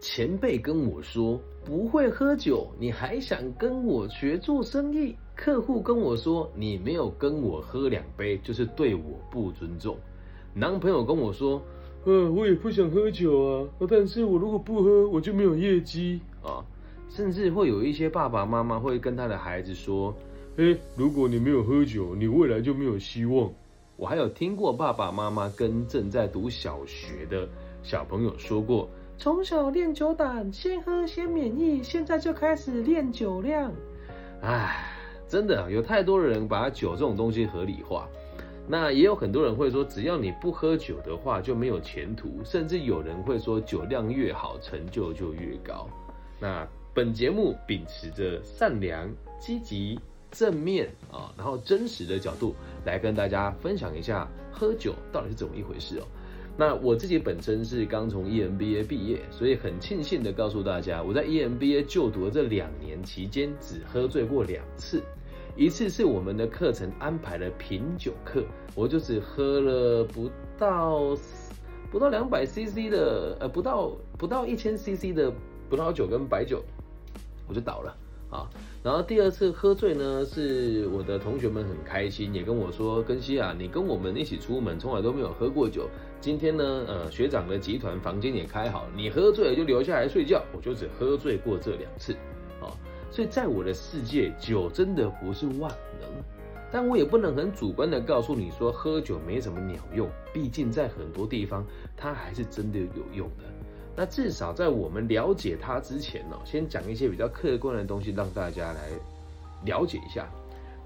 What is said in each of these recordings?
前辈跟我说不会喝酒，你还想跟我学做生意？客户跟我说你没有跟我喝两杯，就是对我不尊重。男朋友跟我说，呃，我也不想喝酒啊，但是我如果不喝，我就没有业绩啊。甚至会有一些爸爸妈妈会跟他的孩子说，哎，如果你没有喝酒，你未来就没有希望。我还有听过爸爸妈妈跟正在读小学的小朋友说过。从小练酒胆，先喝先免疫，现在就开始练酒量。唉，真的有太多人把酒这种东西合理化。那也有很多人会说，只要你不喝酒的话就没有前途，甚至有人会说酒量越好，成就就越高。那本节目秉持着善良、积极、正面啊，然后真实的角度来跟大家分享一下喝酒到底是怎么一回事哦。那我自己本身是刚从 EMBA 毕业，所以很庆幸的告诉大家，我在 EMBA 就读的这两年期间，只喝醉过两次。一次是我们的课程安排了品酒课，我就只喝了不到不到两百 CC 的，呃，不到不到一千 CC 的葡萄酒跟白酒，我就倒了啊。然后第二次喝醉呢，是我的同学们很开心，也跟我说：“根西啊，你跟我们一起出门，从来都没有喝过酒。”今天呢，呃，学长的集团房间也开好，你喝醉了就留下来睡觉。我就只喝醉过这两次，啊，所以在我的世界，酒真的不是万能，但我也不能很主观的告诉你说喝酒没什么鸟用，毕竟在很多地方它还是真的有用的。那至少在我们了解它之前呢，先讲一些比较客观的东西，让大家来了解一下，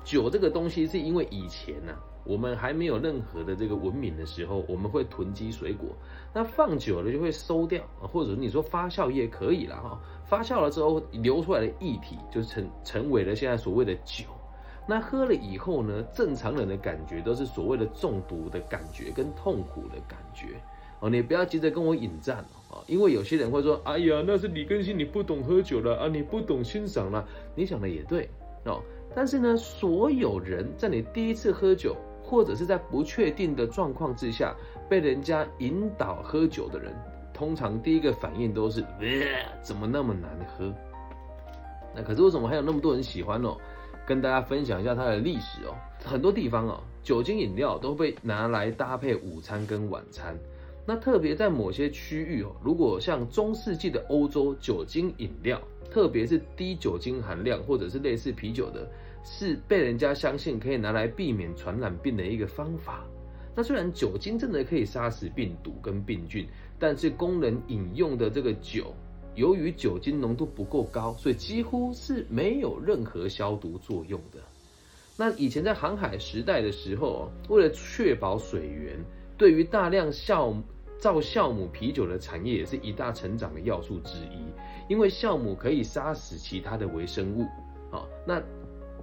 酒这个东西是因为以前呢。我们还没有任何的这个文明的时候，我们会囤积水果，那放久了就会收掉或者你说发酵也可以了哈，发酵了之后流出来的液体就成成为了现在所谓的酒，那喝了以后呢，正常人的感觉都是所谓的中毒的感觉跟痛苦的感觉。你不要急着跟我引战哦，因为有些人会说，哎呀，那是李根新你不懂喝酒了啊，你不懂欣赏了，你想的也对哦，但是呢，所有人在你第一次喝酒。或者是在不确定的状况之下被人家引导喝酒的人，通常第一个反应都是，怎么那么难喝？那可是为什么还有那么多人喜欢哦？跟大家分享一下它的历史哦。很多地方哦，酒精饮料都被拿来搭配午餐跟晚餐。那特别在某些区域哦，如果像中世纪的欧洲，酒精饮料，特别是低酒精含量或者是类似啤酒的。是被人家相信可以拿来避免传染病的一个方法。那虽然酒精真的可以杀死病毒跟病菌，但是工人饮用的这个酒，由于酒精浓度不够高，所以几乎是没有任何消毒作用的。那以前在航海时代的时候，为了确保水源，对于大量酵造酵母啤酒的产业也是一大成长的要素之一，因为酵母可以杀死其他的微生物。好，那。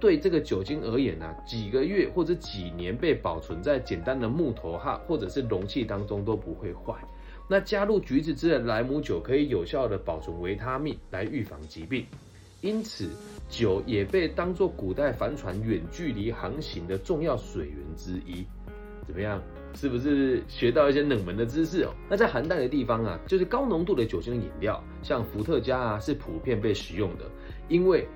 对这个酒精而言呢，几个月或者几年被保存在简单的木头哈或者是容器当中都不会坏。那加入橘子汁的莱姆酒可以有效的保存维他命来预防疾病，因此酒也被当作古代帆船远距离航行的重要水源之一。怎么样？是不是学到一些冷门的知识哦？那在寒带的地方啊，就是高浓度的酒精饮料，像伏特加啊，是普遍被使用的，因为。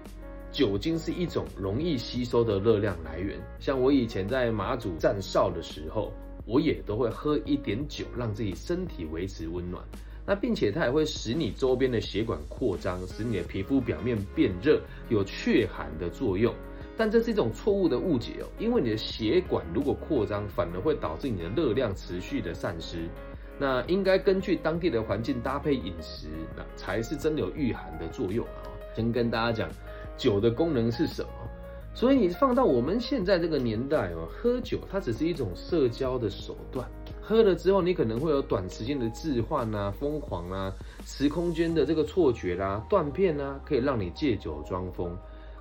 酒精是一种容易吸收的热量来源，像我以前在马祖站哨的时候，我也都会喝一点酒，让自己身体维持温暖。那并且它也会使你周边的血管扩张，使你的皮肤表面变热，有祛寒的作用。但这是一种错误的误解哦，因为你的血管如果扩张，反而会导致你的热量持续的散失。那应该根据当地的环境搭配饮食，那才是真的有御寒的作用啊！先跟大家讲。酒的功能是什么？所以你放到我们现在这个年代哦，喝酒它只是一种社交的手段。喝了之后，你可能会有短时间的置换啊、疯狂啊、时空间的这个错觉啦、断片啊，可以让你借酒装疯，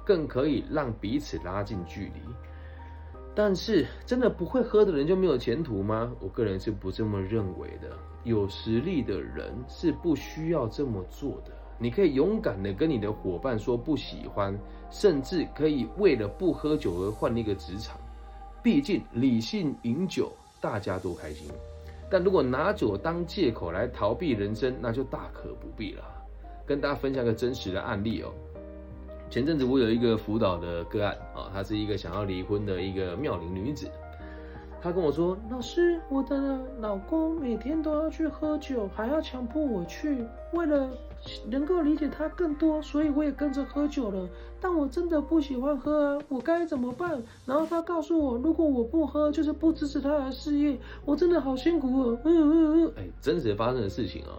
更可以让彼此拉近距离。但是，真的不会喝的人就没有前途吗？我个人是不这么认为的。有实力的人是不需要这么做的。你可以勇敢的跟你的伙伴说不喜欢，甚至可以为了不喝酒而换一个职场。毕竟理性饮酒，大家都开心。但如果拿酒当借口来逃避人生，那就大可不必了。跟大家分享个真实的案例哦。前阵子我有一个辅导的个案啊，她是一个想要离婚的一个妙龄女子。她跟我说：“老师，我的老公每天都要去喝酒，还要强迫我去。为了能够理解他更多，所以我也跟着喝酒了。但我真的不喜欢喝啊，我该怎么办？”然后她告诉我：“如果我不喝，就是不支持他的事业。我真的好辛苦哦。”嗯嗯嗯，哎，真实发生的事情啊。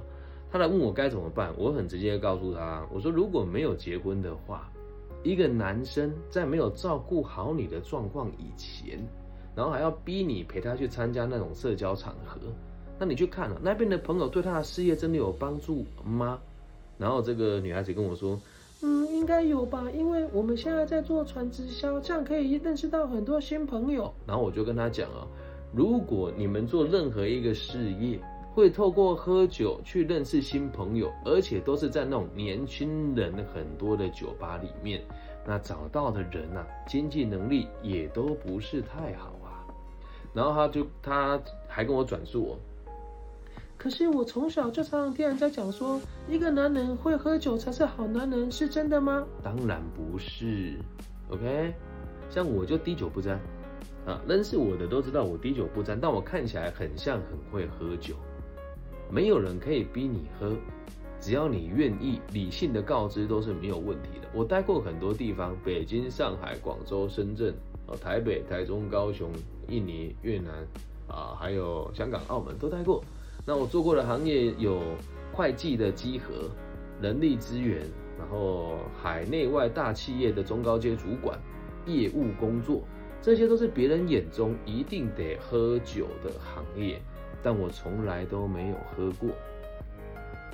她来问我该怎么办，我很直接告诉她：“我说如果没有结婚的话，一个男生在没有照顾好你的状况以前。”然后还要逼你陪他去参加那种社交场合，那你去看了那边的朋友对他的事业真的有帮助吗？然后这个女孩子跟我说，嗯，应该有吧，因为我们现在在做传直销，这样可以认识到很多新朋友。然后我就跟他讲啊，如果你们做任何一个事业，会透过喝酒去认识新朋友，而且都是在那种年轻人很多的酒吧里面，那找到的人呐，经济能力也都不是太好啊。然后他就他还跟我转述我，可是我从小就常常听人家讲说，一个男人会喝酒才是好男人，是真的吗？当然不是，OK，像我就滴酒不沾，啊，认识我的都知道我滴酒不沾，但我看起来很像很会喝酒，没有人可以逼你喝，只要你愿意，理性的告知都是没有问题的。我待过很多地方，北京、上海、广州、深圳。哦，台北、台中、高雄、印尼、越南啊，还有香港、澳门都待过。那我做过的行业有会计的稽核、人力资源，然后海内外大企业的中高阶主管、业务工作，这些都是别人眼中一定得喝酒的行业，但我从来都没有喝过。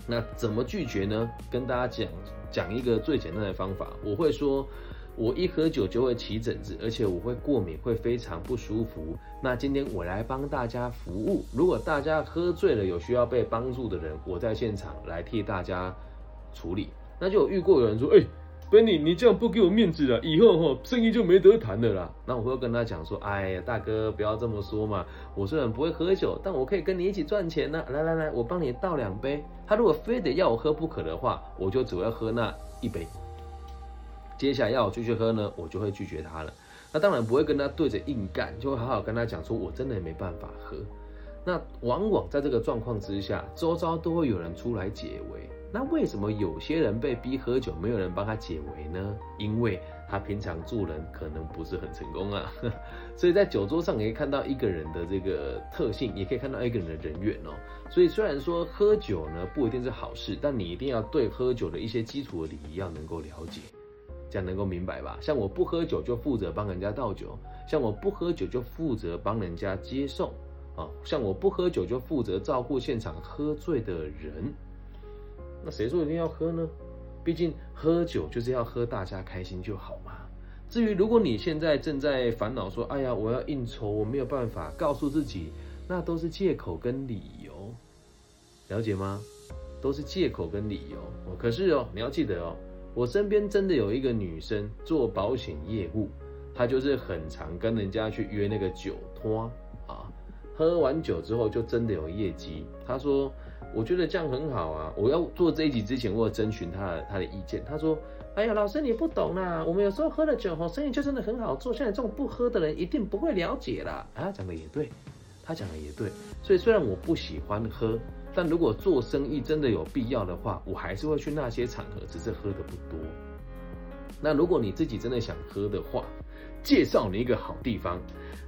那怎么拒绝呢？跟大家讲讲一个最简单的方法，我会说。我一喝酒就会起疹子，而且我会过敏，会非常不舒服。那今天我来帮大家服务。如果大家喝醉了有需要被帮助的人，我在现场来替大家处理。那就有遇过有人说：“哎，Benny，你这样不给我面子了，以后哈生意就没得谈的啦。”那我会跟他讲说：“哎呀，大哥不要这么说嘛，我虽然不会喝酒，但我可以跟你一起赚钱呢。来来来，我帮你倒两杯。他如果非得要我喝不可的话，我就只会喝那一杯。”接下来要我继续喝呢，我就会拒绝他了。那当然不会跟他对着硬干，就会好好跟他讲说，我真的没办法喝。那往往在这个状况之下，周遭都会有人出来解围。那为什么有些人被逼喝酒，没有人帮他解围呢？因为他平常做人可能不是很成功啊。所以在酒桌上可以看到一个人的这个特性，也可以看到一个人的人缘哦。所以虽然说喝酒呢不一定是好事，但你一定要对喝酒的一些基础的礼仪要能够了解。这样能够明白吧？像我不喝酒就负责帮人家倒酒，像我不喝酒就负责帮人家接送啊，像我不喝酒就负责照顾现场喝醉的人。那谁说一定要喝呢？毕竟喝酒就是要喝大家开心就好嘛。至于如果你现在正在烦恼说，哎呀，我要应酬，我没有办法告诉自己，那都是借口跟理由，了解吗？都是借口跟理由。可是哦，你要记得哦。我身边真的有一个女生做保险业务，她就是很常跟人家去约那个酒托啊，喝完酒之后就真的有业绩。她说：“我觉得这样很好啊，我要做这一集之前，我有征询他的她的意见。他说：‘哎呀，老师你不懂啦，我们有时候喝了酒后，生意就真的很好做。像你这种不喝的人，一定不会了解啦。’啊，讲的也对，他讲的也对。所以虽然我不喜欢喝。”但如果做生意真的有必要的话，我还是会去那些场合，只是喝的不多。那如果你自己真的想喝的话，介绍你一个好地方。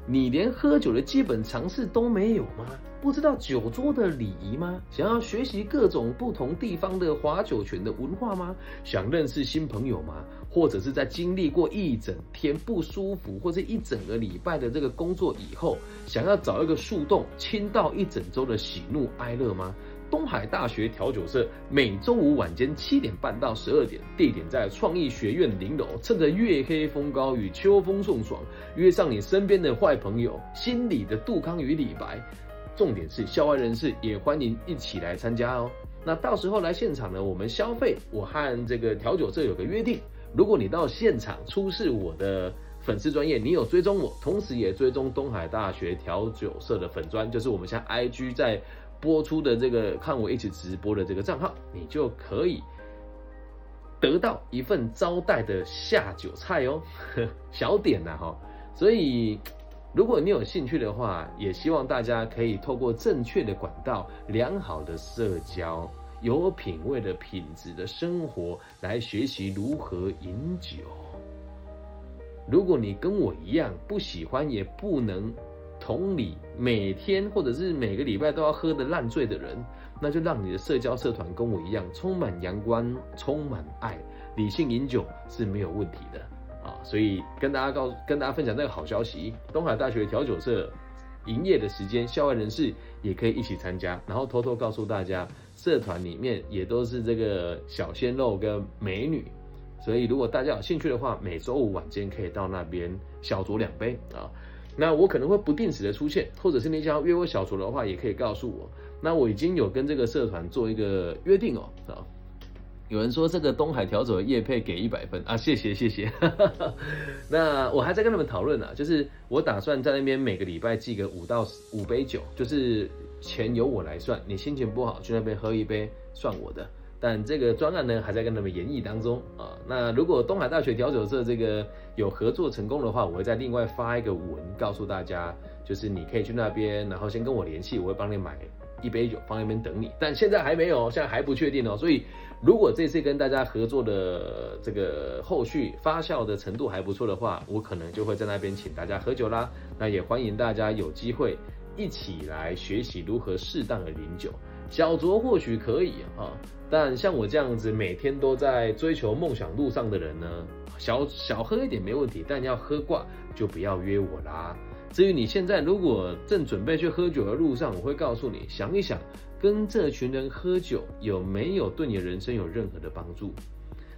你连喝酒的基本常识都没有吗？不知道酒桌的礼仪吗？想要学习各种不同地方的划酒泉的文化吗？想认识新朋友吗？或者是在经历过一整天不舒服，或者一整个礼拜的这个工作以后，想要找一个树洞倾倒一整周的喜怒哀乐吗？东海大学调酒社每周五晚间七点半到十二点，地点在创意学院零楼。趁着月黑风高与秋风送爽，约上你身边的坏朋友，心里的杜康与李白。重点是校外人士也欢迎一起来参加哦。那到时候来现场呢，我们消费，我和这个调酒社有个约定，如果你到现场出示我的粉丝专业，你有追踪我，同时也追踪东海大学调酒社的粉专，就是我们现在 IG 在。播出的这个看我一起直播的这个账号，你就可以得到一份招待的下酒菜哦，小点呐哈。所以，如果你有兴趣的话，也希望大家可以透过正确的管道、良好的社交、有品味的品质的生活来学习如何饮酒。如果你跟我一样不喜欢，也不能同理每天或者是每个礼拜都要喝的烂醉的人，那就让你的社交社团跟我一样，充满阳光、充满爱，理性饮酒是没有问题的。啊，所以跟大家告跟大家分享这个好消息，东海大学调酒社营业的时间，校外人士也可以一起参加。然后偷偷告诉大家，社团里面也都是这个小鲜肉跟美女，所以如果大家有兴趣的话，每周五晚间可以到那边小酌两杯啊。那我可能会不定时的出现，或者是你想要约我小酌的话，也可以告诉我。那我已经有跟这个社团做一个约定哦啊。有人说这个东海调酒的叶配给一百分啊，谢谢谢谢。那我还在跟他们讨论呢，就是我打算在那边每个礼拜寄个五到五杯酒，就是钱由我来算，你心情不好去那边喝一杯算我的。但这个专案呢还在跟他们研议当中啊。那如果东海大学调酒社这个有合作成功的话，我会再另外发一个文告诉大家，就是你可以去那边，然后先跟我联系，我会帮你买。一杯酒放那边等你，但现在还没有，现在还不确定哦。所以，如果这次跟大家合作的这个后续发酵的程度还不错的话，我可能就会在那边请大家喝酒啦。那也欢迎大家有机会一起来学习如何适当的饮酒。小酌或许可以啊，但像我这样子每天都在追求梦想路上的人呢，小小喝一点没问题，但要喝挂就不要约我啦。至于你现在如果正准备去喝酒的路上，我会告诉你，想一想，跟这群人喝酒有没有对你的人生有任何的帮助？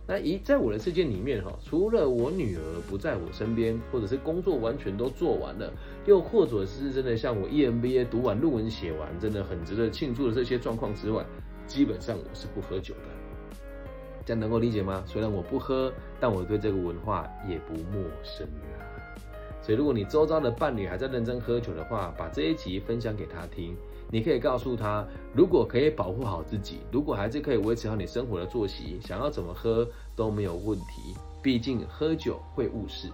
那一在我的世界里面哈，除了我女儿不在我身边，或者是工作完全都做完了，又或者是真的像我 EMBA 读完论文写完，真的很值得庆祝的这些状况之外，基本上我是不喝酒的。这样能够理解吗？虽然我不喝，但我对这个文化也不陌生啊。所以，如果你周遭的伴侣还在认真喝酒的话，把这一集分享给他听。你可以告诉他，如果可以保护好自己，如果还是可以维持好你生活的作息，想要怎么喝都没有问题。毕竟喝酒会误事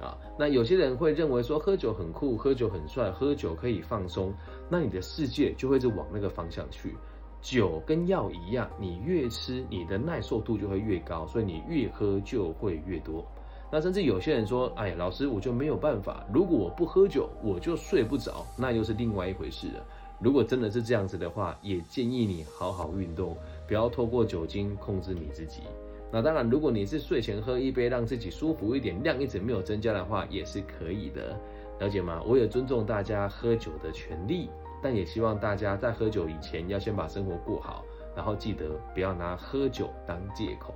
啊。那有些人会认为说喝酒很酷，喝酒很帅，喝酒可以放松，那你的世界就会是往那个方向去。酒跟药一样，你越吃，你的耐受度就会越高，所以你越喝就会越多。那甚至有些人说：“哎，老师，我就没有办法。如果我不喝酒，我就睡不着，那又是另外一回事了。如果真的是这样子的话，也建议你好好运动，不要透过酒精控制你自己。那当然，如果你是睡前喝一杯，让自己舒服一点，量一直没有增加的话，也是可以的。了解吗？我也尊重大家喝酒的权利，但也希望大家在喝酒以前要先把生活过好，然后记得不要拿喝酒当借口。”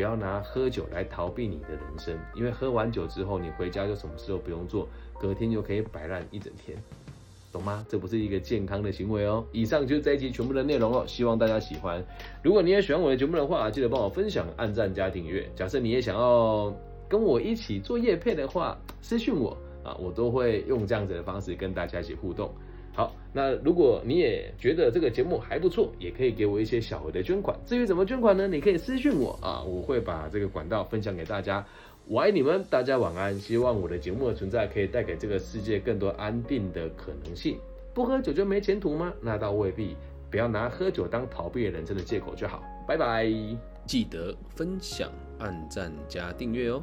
不要拿喝酒来逃避你的人生，因为喝完酒之后，你回家就什么事都不用做，隔天就可以摆烂一整天，懂吗？这不是一个健康的行为哦。以上就是这一集全部的内容了，希望大家喜欢。如果你也喜欢我的节目的话，记得帮我分享、按赞、加订阅。假设你也想要跟我一起做夜配的话，私讯我啊，我都会用这样子的方式跟大家一起互动。好，那如果你也觉得这个节目还不错，也可以给我一些小额的捐款。至于怎么捐款呢？你可以私信我啊，我会把这个管道分享给大家。我爱你们，大家晚安。希望我的节目的存在可以带给这个世界更多安定的可能性。不喝酒就没前途吗？那倒未必。不要拿喝酒当逃避人生的借口就好。拜拜，记得分享、按赞加订阅哦。